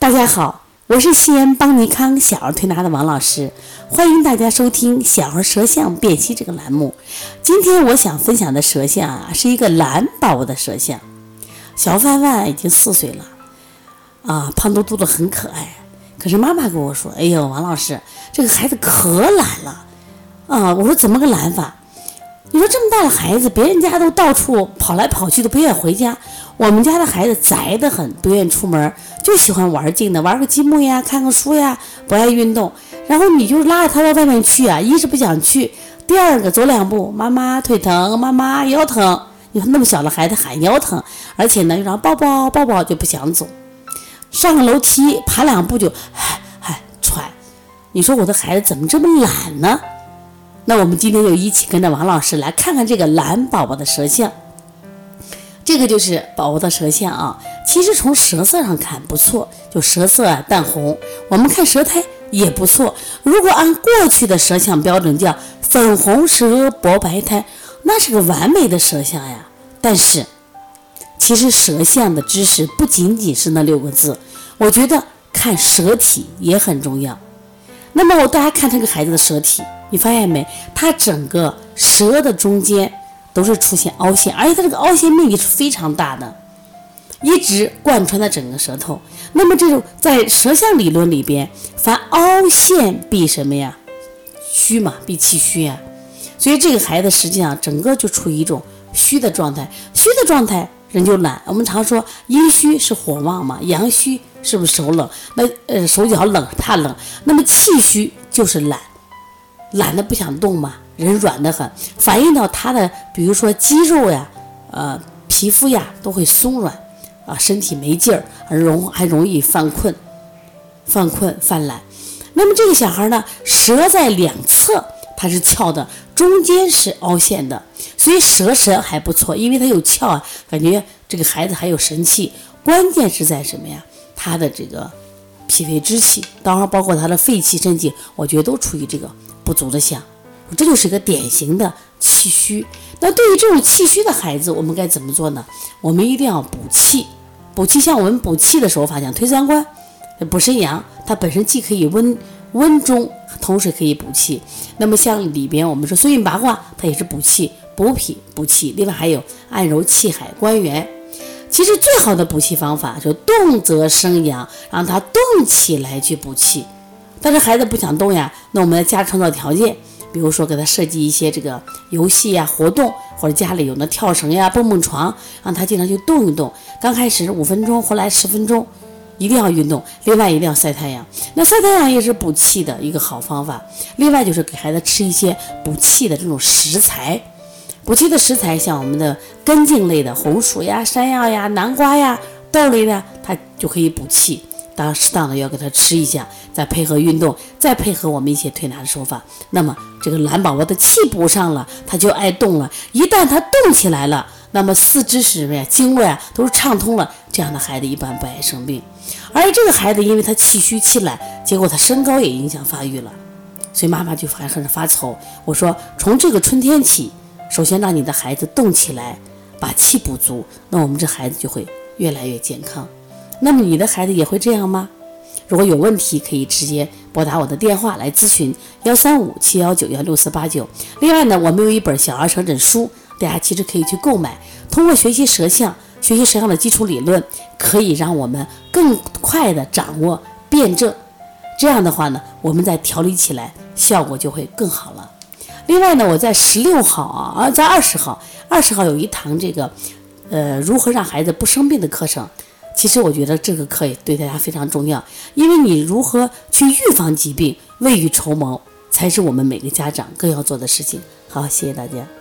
大家好，我是西安邦尼康小儿推拿的王老师，欢迎大家收听小儿舌象辨析这个栏目。今天我想分享的舌象啊，是一个蓝宝宝的舌象。小范范已经四岁了，啊，胖嘟嘟的很可爱。可是妈妈跟我说：“哎呦，王老师，这个孩子可懒了。”啊，我说怎么个懒法？你说这么大的孩子，别人家都到处跑来跑去，都不愿意回家。我们家的孩子宅得很，不愿意出门，就喜欢玩儿静的，玩个积木呀，看个书呀，不爱运动。然后你就拉着他到外面去啊，一是不想去，第二个走两步，妈妈腿疼，妈妈腰疼。你看那么小的孩子喊腰疼，而且呢又让抱抱抱抱就不想走，上个楼梯爬两步就唉唉喘。你说我的孩子怎么这么懒呢？那我们今天就一起跟着王老师来看看这个蓝宝宝的舌象。这个就是宝宝的舌象啊，其实从舌色上看不错，就舌色啊淡红。我们看舌苔也不错。如果按过去的舌象标准叫粉红舌薄白苔，那是个完美的舌象呀。但是，其实舌象的知识不仅仅是那六个字，我觉得看舌体也很重要。那么我大家看这个孩子的舌体。你发现没？他整个舌的中间都是出现凹陷，而且他这个凹陷面积是非常大的，一直贯穿的整个舌头。那么这种在舌象理论里边，凡凹陷必什么呀？虚嘛，必气虚呀。所以这个孩子实际上整个就处于一种虚的状态，虚的状态人就懒。我们常说阴虚是火旺嘛，阳虚是不是手冷？那呃手脚冷怕冷，那么气虚就是懒。懒得不想动嘛，人软得很，反映到他的，比如说肌肉呀，呃，皮肤呀，都会松软，啊，身体没劲儿，而容还容易犯困、犯困、犯懒。那么这个小孩呢，舌在两侧，它是翘的，中间是凹陷的，所以舌神还不错，因为它有翘啊，感觉这个孩子还有神气。关键是在什么呀？他的这个脾胃之气，当然包括他的肺气、肾气，我觉得都处于这个。不足的想，这就是一个典型的气虚。那对于这种气虚的孩子，我们该怎么做呢？我们一定要补气。补气，像我们补气的手法，像推三关、补肾阳，它本身既可以温温中，同时可以补气。那么像里边我们说孙运八卦，它也是补气、补脾、补气。另外还有按揉气海、关元。其实最好的补气方法就动则生阳，让它动起来去补气。但是孩子不想动呀，那我们家创造条件，比如说给他设计一些这个游戏呀、活动，或者家里有那跳绳呀、蹦蹦床，让他经常去动一动。刚开始五分钟，后来十分钟，一定要运动。另外一定要晒太阳，那晒太阳也是补气的一个好方法。另外就是给孩子吃一些补气的这种食材，补气的食材像我们的根茎类的红薯呀、山药呀、南瓜呀、豆类的，它就可以补气。当，适当的要给他吃一下，再配合运动，再配合我们一些推拿的手法，那么这个蓝宝宝的气补上了，他就爱动了。一旦他动起来了，那么四肢是什么呀？经络呀都是畅通了，这样的孩子一般不爱生病。而这个孩子因为他气虚气懒，结果他身高也影响发育了，所以妈妈就还很发愁。我说，从这个春天起，首先让你的孩子动起来，把气补足，那我们这孩子就会越来越健康。那么你的孩子也会这样吗？如果有问题，可以直接拨打我的电话来咨询：幺三五七幺九幺六四八九。另外呢，我们有一本小儿舌诊书，大家其实可以去购买。通过学习舌象，学习舌象的基础理论，可以让我们更快的掌握辩证。这样的话呢，我们再调理起来效果就会更好了。另外呢，我在十六号啊，啊，在二十号，二十号有一堂这个，呃，如何让孩子不生病的课程。其实我觉得这个课也对大家非常重要，因为你如何去预防疾病、未雨绸缪，才是我们每个家长更要做的事情。好，谢谢大家。